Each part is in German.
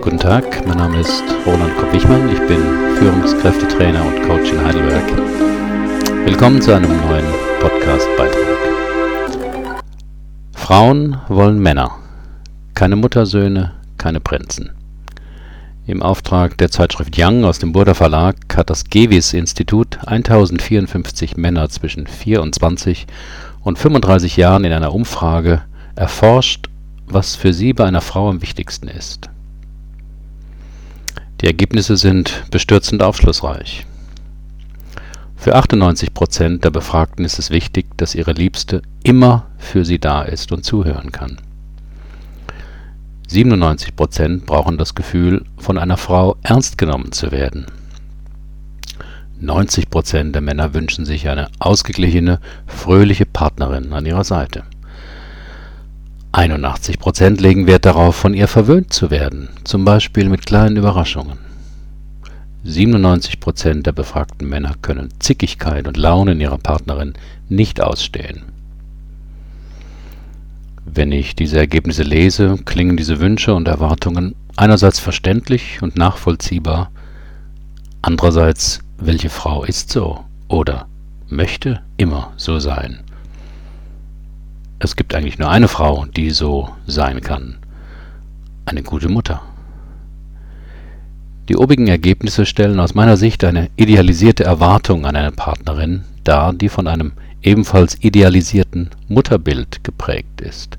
Guten Tag, mein Name ist Roland Kopp-Wichmann. Ich bin Führungskräftetrainer und Coach in Heidelberg. Willkommen zu einem neuen Podcast-Beitrag. Frauen wollen Männer, keine Muttersöhne, keine Prinzen. Im Auftrag der Zeitschrift Young aus dem Burda Verlag hat das Gewis-Institut 1054 Männer zwischen 24 und 35 Jahren in einer Umfrage erforscht, was für sie bei einer Frau am wichtigsten ist. Die Ergebnisse sind bestürzend aufschlussreich. Für 98 Prozent der Befragten ist es wichtig, dass ihre Liebste immer für sie da ist und zuhören kann. 97 Prozent brauchen das Gefühl, von einer Frau ernst genommen zu werden. 90 Prozent der Männer wünschen sich eine ausgeglichene, fröhliche Partnerin an ihrer Seite. 81 Prozent legen Wert darauf, von ihr verwöhnt zu werden, zum Beispiel mit kleinen Überraschungen. 97 Prozent der befragten Männer können Zickigkeit und Launen ihrer Partnerin nicht ausstehen. Wenn ich diese Ergebnisse lese, klingen diese Wünsche und Erwartungen einerseits verständlich und nachvollziehbar, andererseits, welche Frau ist so oder möchte immer so sein? Es gibt eigentlich nur eine Frau, die so sein kann. Eine gute Mutter. Die obigen Ergebnisse stellen aus meiner Sicht eine idealisierte Erwartung an eine Partnerin dar, die von einem ebenfalls idealisierten Mutterbild geprägt ist.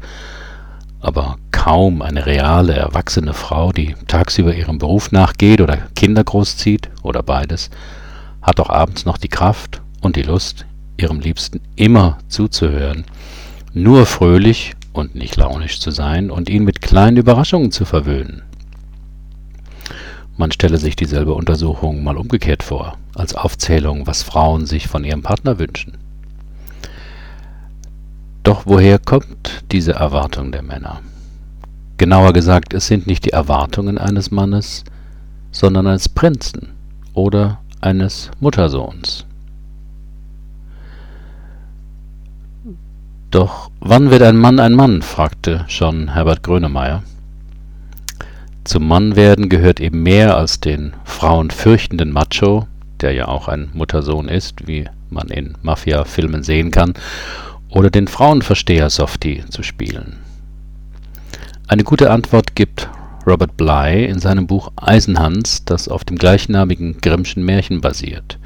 Aber kaum eine reale, erwachsene Frau, die tagsüber ihrem Beruf nachgeht oder Kinder großzieht oder beides, hat auch abends noch die Kraft und die Lust, ihrem Liebsten immer zuzuhören nur fröhlich und nicht launisch zu sein und ihn mit kleinen Überraschungen zu verwöhnen. Man stelle sich dieselbe Untersuchung mal umgekehrt vor, als Aufzählung, was Frauen sich von ihrem Partner wünschen. Doch woher kommt diese Erwartung der Männer? Genauer gesagt, es sind nicht die Erwartungen eines Mannes, sondern eines Prinzen oder eines Muttersohns. Doch wann wird ein Mann ein Mann? fragte schon Herbert Grönemeyer. Zum Mannwerden gehört eben mehr als den Frauen fürchtenden Macho, der ja auch ein Muttersohn ist, wie man in Mafia-Filmen sehen kann, oder den Frauenversteher Softie zu spielen. Eine gute Antwort gibt Robert Bly in seinem Buch Eisenhans, das auf dem gleichnamigen Grimmschen Märchen basiert.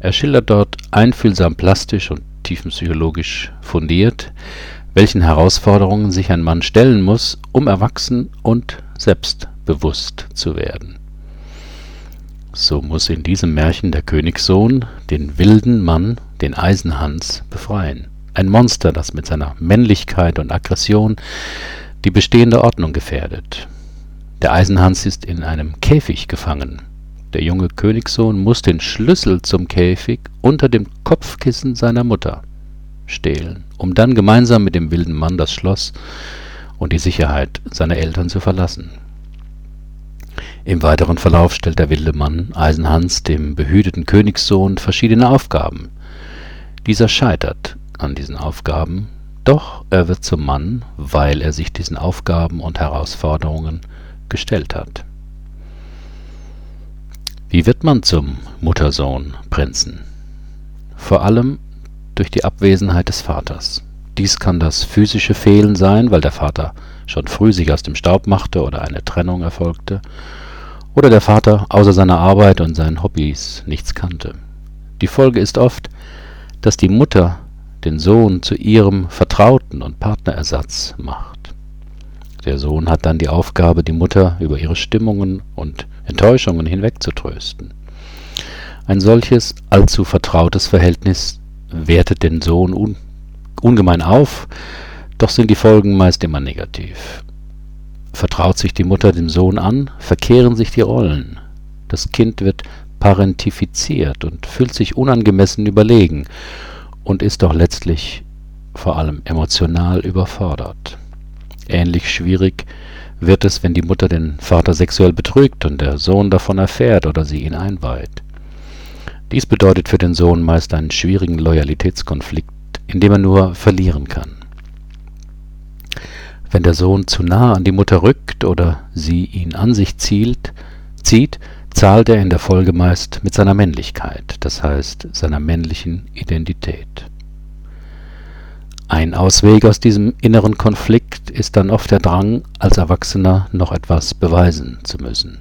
Er schildert dort einfühlsam plastisch und tiefenpsychologisch fundiert, welchen Herausforderungen sich ein Mann stellen muss, um erwachsen und selbstbewusst zu werden. So muss in diesem Märchen der Königssohn den wilden Mann, den Eisenhans, befreien. Ein Monster, das mit seiner Männlichkeit und Aggression die bestehende Ordnung gefährdet. Der Eisenhans ist in einem Käfig gefangen. Der junge Königssohn muss den Schlüssel zum Käfig unter dem Kopfkissen seiner Mutter stehlen, um dann gemeinsam mit dem wilden Mann das Schloss und die Sicherheit seiner Eltern zu verlassen. Im weiteren Verlauf stellt der wilde Mann Eisenhans dem behüteten Königssohn verschiedene Aufgaben. Dieser scheitert an diesen Aufgaben, doch er wird zum Mann, weil er sich diesen Aufgaben und Herausforderungen gestellt hat. Wie wird man zum Muttersohn Prinzen? Vor allem durch die Abwesenheit des Vaters. Dies kann das physische Fehlen sein, weil der Vater schon früh sich aus dem Staub machte oder eine Trennung erfolgte, oder der Vater außer seiner Arbeit und seinen Hobbys nichts kannte. Die Folge ist oft, dass die Mutter den Sohn zu ihrem Vertrauten und Partnerersatz macht. Der Sohn hat dann die Aufgabe, die Mutter über ihre Stimmungen und Enttäuschungen hinwegzutrösten. Ein solches allzu vertrautes Verhältnis wertet den Sohn un ungemein auf, doch sind die Folgen meist immer negativ. Vertraut sich die Mutter dem Sohn an, verkehren sich die Rollen. Das Kind wird parentifiziert und fühlt sich unangemessen überlegen und ist doch letztlich vor allem emotional überfordert. Ähnlich schwierig wird es, wenn die Mutter den Vater sexuell betrügt und der Sohn davon erfährt oder sie ihn einweiht. Dies bedeutet für den Sohn meist einen schwierigen Loyalitätskonflikt, in dem er nur verlieren kann. Wenn der Sohn zu nah an die Mutter rückt oder sie ihn an sich zielt, zieht, zahlt er in der Folge meist mit seiner Männlichkeit, das heißt seiner männlichen Identität. Ein Ausweg aus diesem inneren Konflikt ist dann oft der Drang, als Erwachsener noch etwas beweisen zu müssen.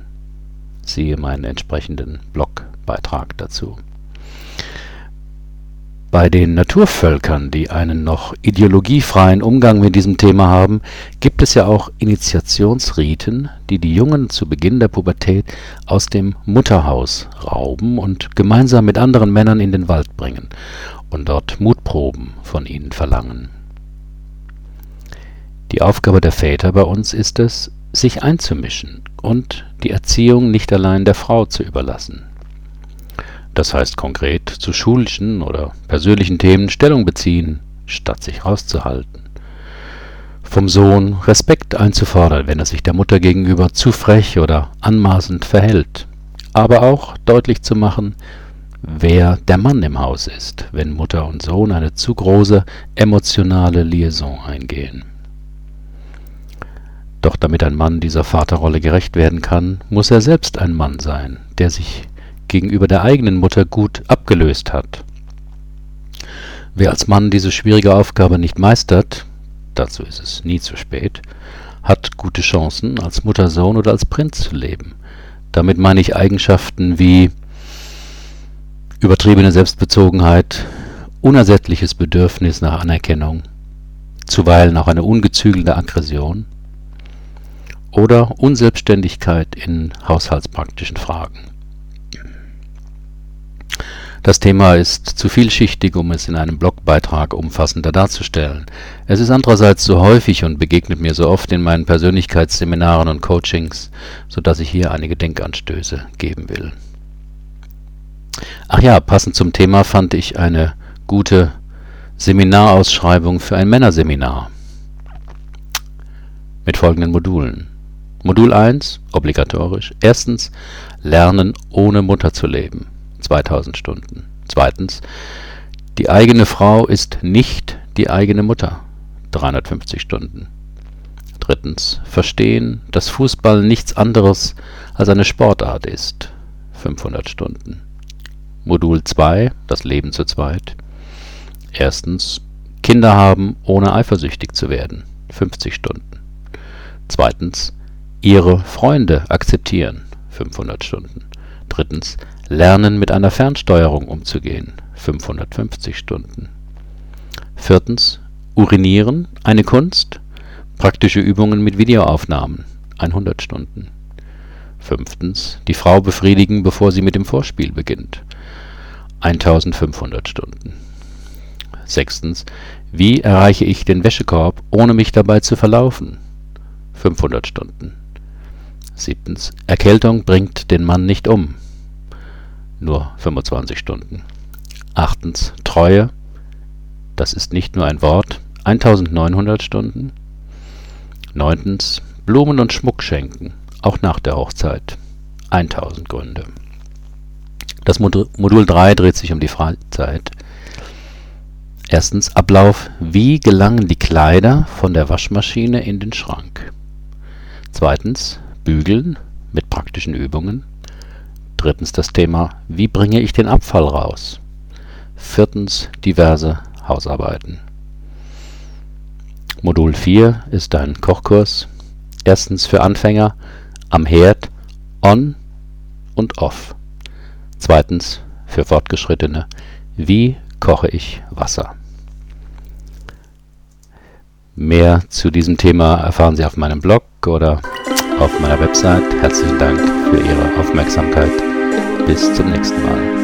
Siehe meinen entsprechenden Blogbeitrag dazu. Bei den Naturvölkern, die einen noch ideologiefreien Umgang mit diesem Thema haben, gibt es ja auch Initiationsriten, die die Jungen zu Beginn der Pubertät aus dem Mutterhaus rauben und gemeinsam mit anderen Männern in den Wald bringen und dort Mutproben von ihnen verlangen. Die Aufgabe der Väter bei uns ist es, sich einzumischen und die Erziehung nicht allein der Frau zu überlassen das heißt konkret zu schulischen oder persönlichen Themen Stellung beziehen, statt sich rauszuhalten. Vom Sohn Respekt einzufordern, wenn er sich der Mutter gegenüber zu frech oder anmaßend verhält. Aber auch deutlich zu machen, wer der Mann im Haus ist, wenn Mutter und Sohn eine zu große emotionale Liaison eingehen. Doch damit ein Mann dieser Vaterrolle gerecht werden kann, muss er selbst ein Mann sein, der sich gegenüber der eigenen Mutter gut abgelöst hat. Wer als Mann diese schwierige Aufgabe nicht meistert, dazu ist es nie zu spät, hat gute Chancen, als Mutter-Sohn oder als Prinz zu leben. Damit meine ich Eigenschaften wie übertriebene Selbstbezogenheit, unersättliches Bedürfnis nach Anerkennung, zuweilen auch eine ungezügelte Aggression oder Unselbstständigkeit in haushaltspraktischen Fragen. Das Thema ist zu vielschichtig, um es in einem Blogbeitrag umfassender darzustellen. Es ist andererseits so häufig und begegnet mir so oft in meinen Persönlichkeitsseminaren und Coachings, so dass ich hier einige Denkanstöße geben will. Ach ja, passend zum Thema fand ich eine gute Seminarausschreibung für ein Männerseminar mit folgenden Modulen. Modul 1, obligatorisch. Erstens, Lernen ohne Mutter zu leben. 2000 Stunden. Zweitens, die eigene Frau ist nicht die eigene Mutter. 350 Stunden. Drittens, verstehen, dass Fußball nichts anderes als eine Sportart ist. 500 Stunden. Modul 2, das Leben zu zweit. Erstens, Kinder haben, ohne eifersüchtig zu werden. 50 Stunden. Zweitens, ihre Freunde akzeptieren. 500 Stunden. Lernen mit einer Fernsteuerung umzugehen. (550 Stunden). Urinieren, eine Kunst, praktische Übungen mit Videoaufnahmen. (100 Stunden). Die Frau befriedigen, bevor sie mit dem Vorspiel beginnt. (1500 Stunden). Wie erreiche ich den Wäschekorb, ohne mich dabei zu verlaufen? (500 Stunden). Erkältung bringt den Mann nicht um nur 25 Stunden. Achtens Treue, das ist nicht nur ein Wort, 1900 Stunden. Neuntens Blumen und Schmuck schenken, auch nach der Hochzeit, 1000 Gründe. Das Modul 3 dreht sich um die Freizeit. Erstens Ablauf, wie gelangen die Kleider von der Waschmaschine in den Schrank? Zweitens Bügeln mit praktischen Übungen. Drittens das Thema Wie bringe ich den Abfall raus? Viertens diverse Hausarbeiten. Modul 4 ist ein Kochkurs. Erstens für Anfänger am Herd on und off. Zweitens für Fortgeschrittene Wie koche ich Wasser? Mehr zu diesem Thema erfahren Sie auf meinem Blog oder auf meiner Website. Herzlichen Dank für Ihre Aufmerksamkeit. Bis zum nächsten Mal.